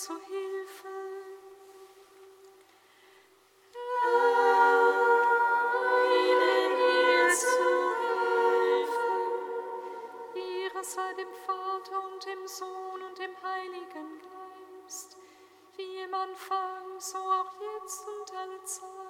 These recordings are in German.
zu Hilfe. Eile mir zu Hilfe. Ihre sei dem Vater und dem Sohn und dem Heiligen Geist, wie im Anfang, so auch jetzt und alle Zeit.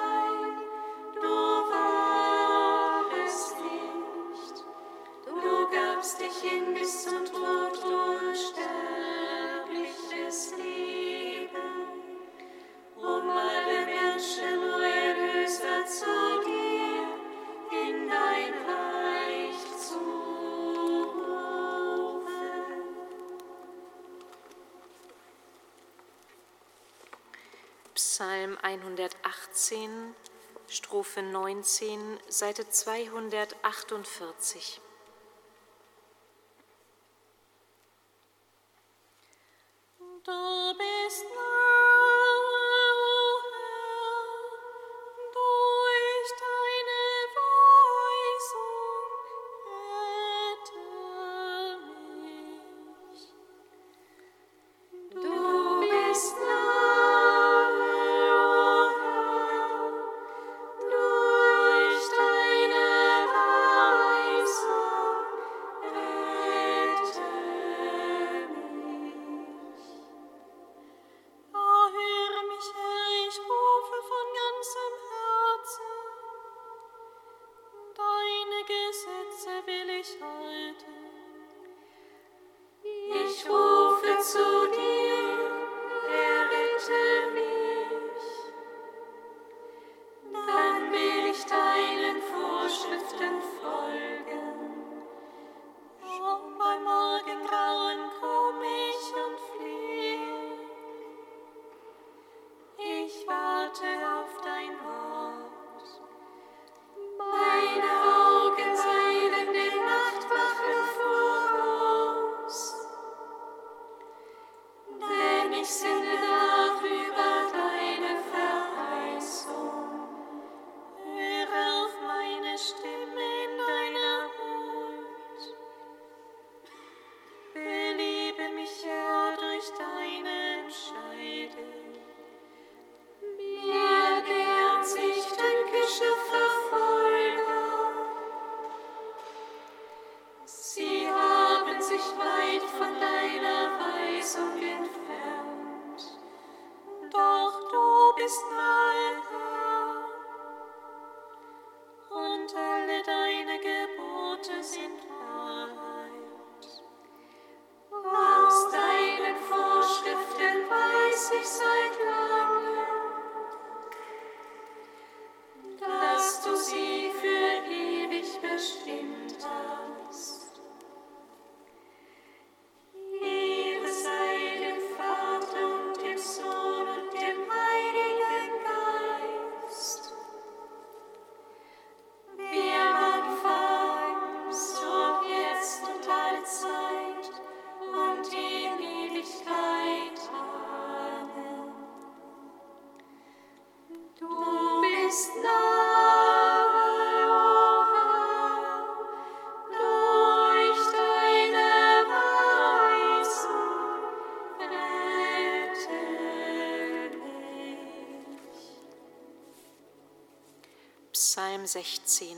Strophe 19, Seite 248. Da Christmas. 16.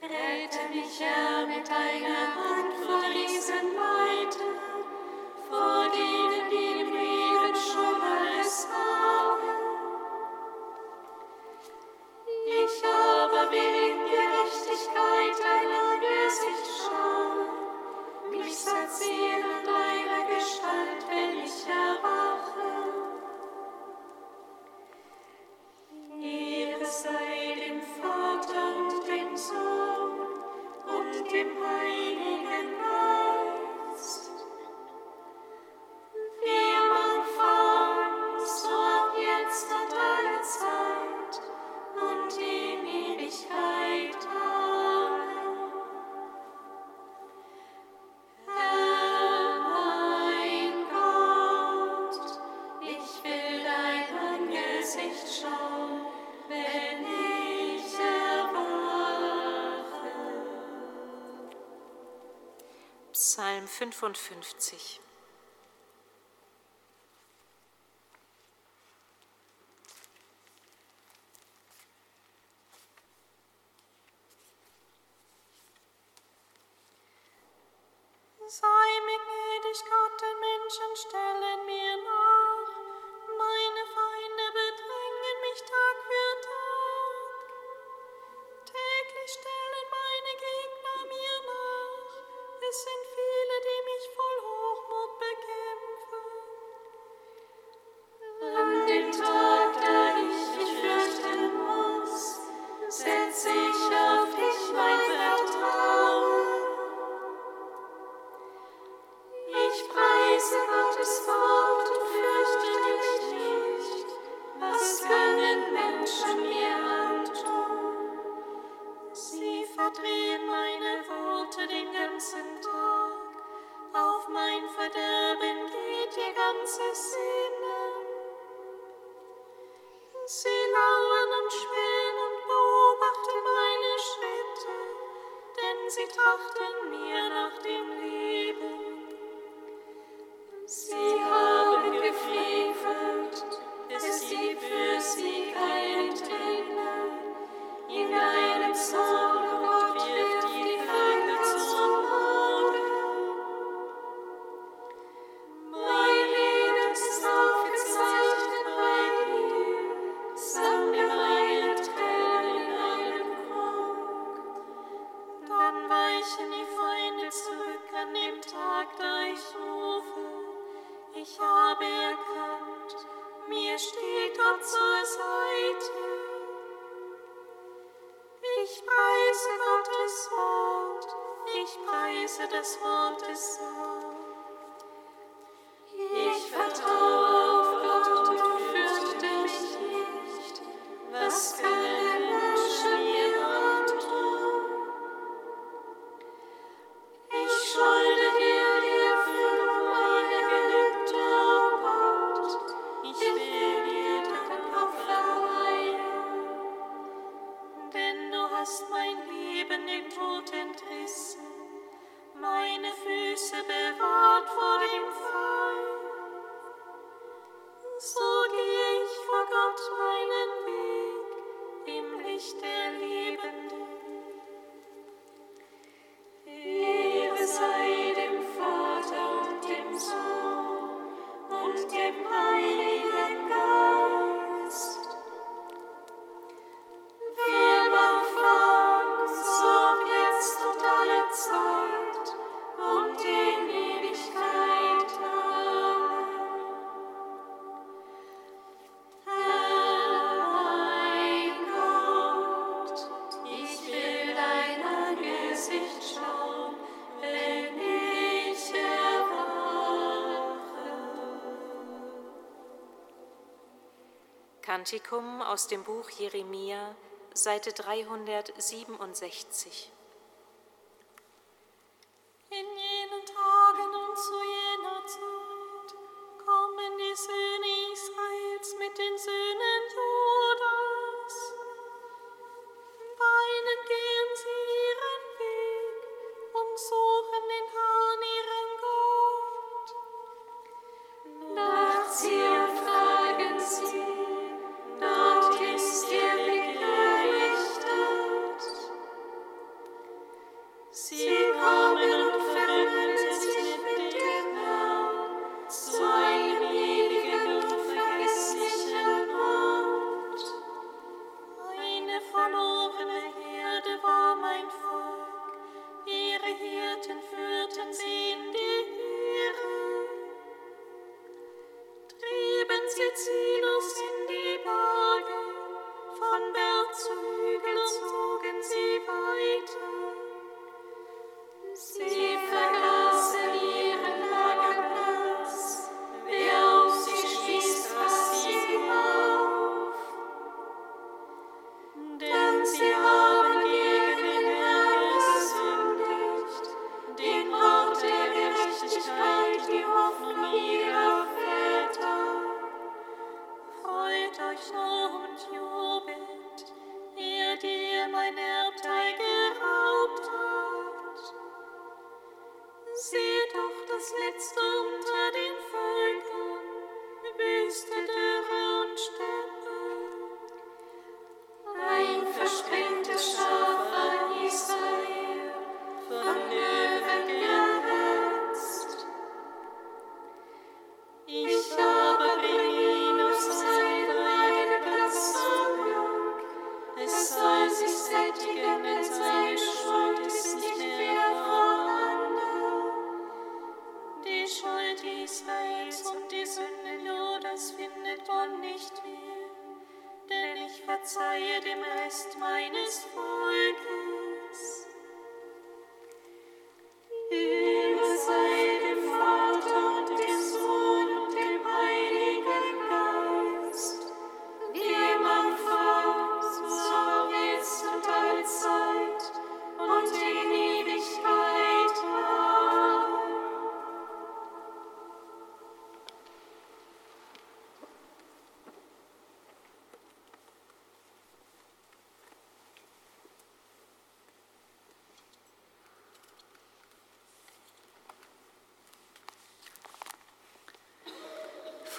Rette mich, Herr, mit deiner Hand vor dem 55. Sei mir gnädig, Gott, den Menschen stellen mir sie trachten mir nach dem Leben. Gottes Wortes Kantikum aus dem Buch Jeremia, Seite 367. In jenen Tagen und zu jener Zeit kommen die Söhne Israels mit den Söhnen Judas. Weinen gehen sie ihren Weg und suchen den Herrn ihren Gott. Nach Zion. verzeihe dem Rest meines Volkes.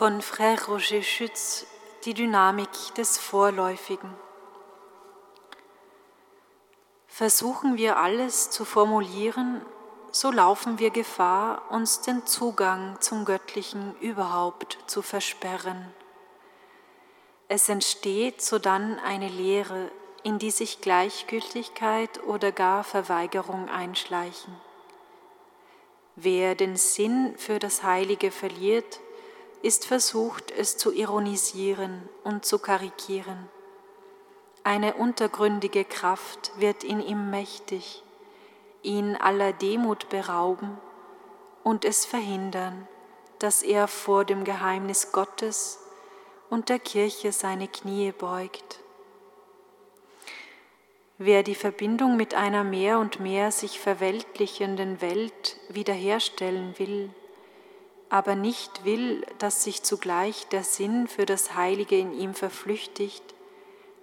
Von Frère Roger Schütz Die Dynamik des Vorläufigen. Versuchen wir alles zu formulieren, so laufen wir Gefahr, uns den Zugang zum Göttlichen überhaupt zu versperren. Es entsteht sodann eine Leere, in die sich Gleichgültigkeit oder gar Verweigerung einschleichen. Wer den Sinn für das Heilige verliert, ist versucht, es zu ironisieren und zu karikieren. Eine untergründige Kraft wird in ihm mächtig, ihn aller Demut berauben und es verhindern, dass er vor dem Geheimnis Gottes und der Kirche seine Knie beugt. Wer die Verbindung mit einer mehr und mehr sich verweltlichenden Welt wiederherstellen will, aber nicht will, dass sich zugleich der Sinn für das Heilige in ihm verflüchtigt,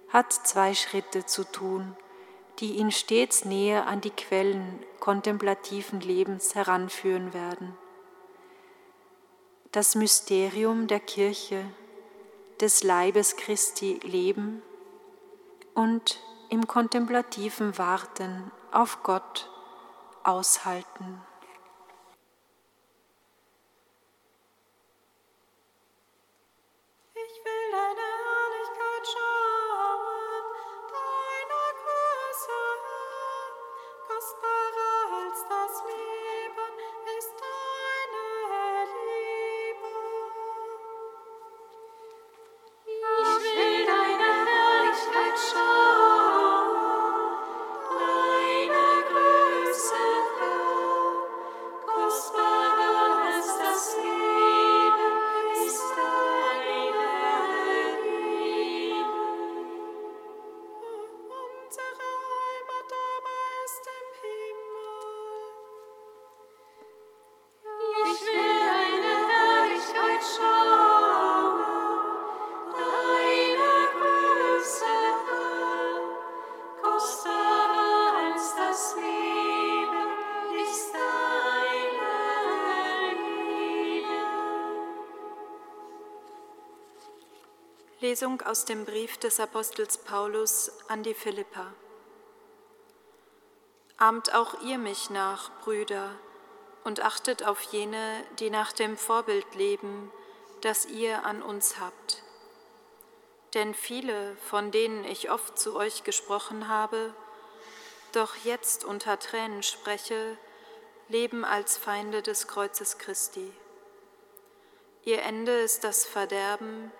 hat zwei Schritte zu tun, die ihn stets näher an die Quellen kontemplativen Lebens heranführen werden. Das Mysterium der Kirche, des Leibes Christi leben und im kontemplativen Warten auf Gott aushalten. Lesung aus dem Brief des Apostels Paulus an die Philippa. Ahmt auch ihr mich nach, Brüder, und achtet auf jene, die nach dem Vorbild leben, das ihr an uns habt. Denn viele, von denen ich oft zu euch gesprochen habe, doch jetzt unter Tränen spreche, leben als Feinde des Kreuzes Christi. Ihr Ende ist das Verderben,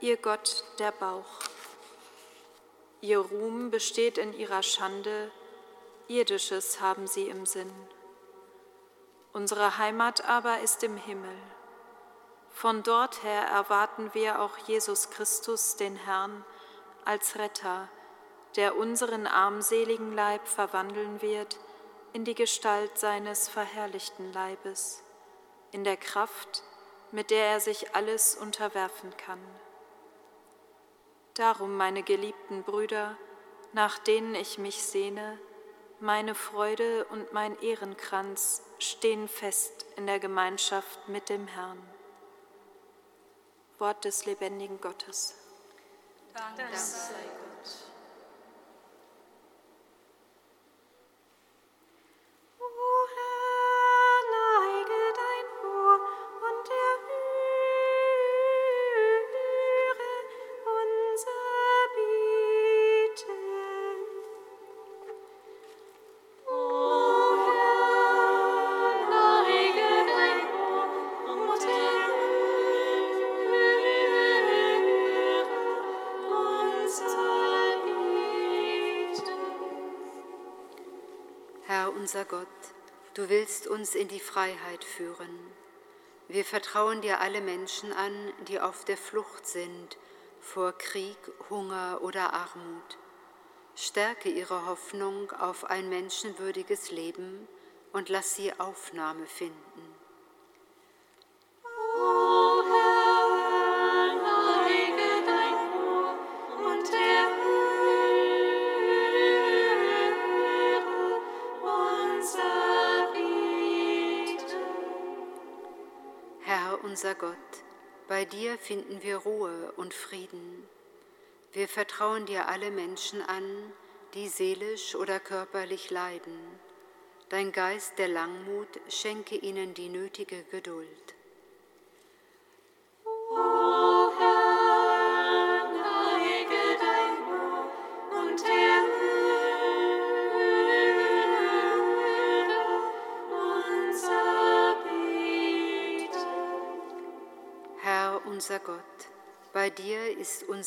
ihr Gott der Bauch. Ihr Ruhm besteht in ihrer Schande, irdisches haben sie im Sinn. Unsere Heimat aber ist im Himmel. Von dort her erwarten wir auch Jesus Christus, den Herrn, als Retter, der unseren armseligen Leib verwandeln wird in die Gestalt seines verherrlichten Leibes, in der Kraft, mit der er sich alles unterwerfen kann. Darum, meine geliebten Brüder, nach denen ich mich sehne, meine Freude und mein Ehrenkranz stehen fest in der Gemeinschaft mit dem Herrn. Wort des lebendigen Gottes. Dank sei Gott. Unser Gott, du willst uns in die Freiheit führen. Wir vertrauen dir alle Menschen an, die auf der Flucht sind vor Krieg, Hunger oder Armut. Stärke ihre Hoffnung auf ein menschenwürdiges Leben und lass sie Aufnahme finden. unser Gott, bei dir finden wir Ruhe und Frieden. Wir vertrauen dir alle Menschen an, die seelisch oder körperlich leiden. Dein Geist der Langmut schenke ihnen die nötige Geduld.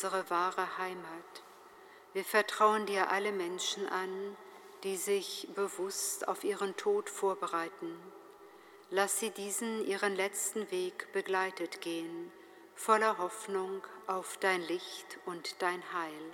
Unsere wahre Heimat. Wir vertrauen dir alle Menschen an, die sich bewusst auf ihren Tod vorbereiten. Lass sie diesen ihren letzten Weg begleitet gehen, voller Hoffnung auf dein Licht und dein Heil.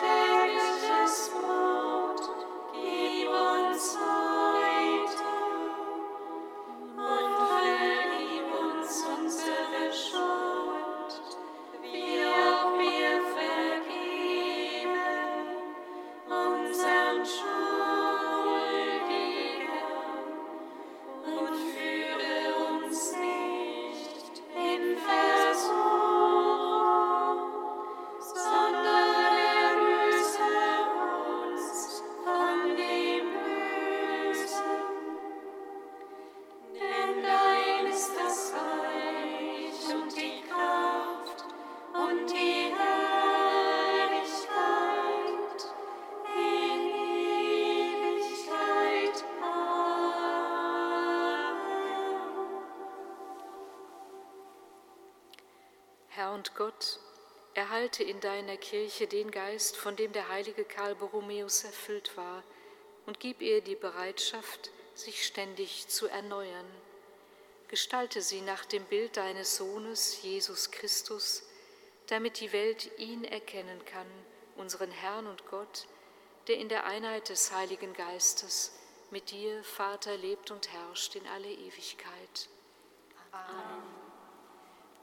to und Gott, erhalte in deiner Kirche den Geist, von dem der heilige Karl Borromäus erfüllt war, und gib ihr die Bereitschaft, sich ständig zu erneuern. Gestalte sie nach dem Bild deines Sohnes, Jesus Christus, damit die Welt ihn erkennen kann, unseren Herrn und Gott, der in der Einheit des Heiligen Geistes mit dir, Vater, lebt und herrscht in alle Ewigkeit. Amen.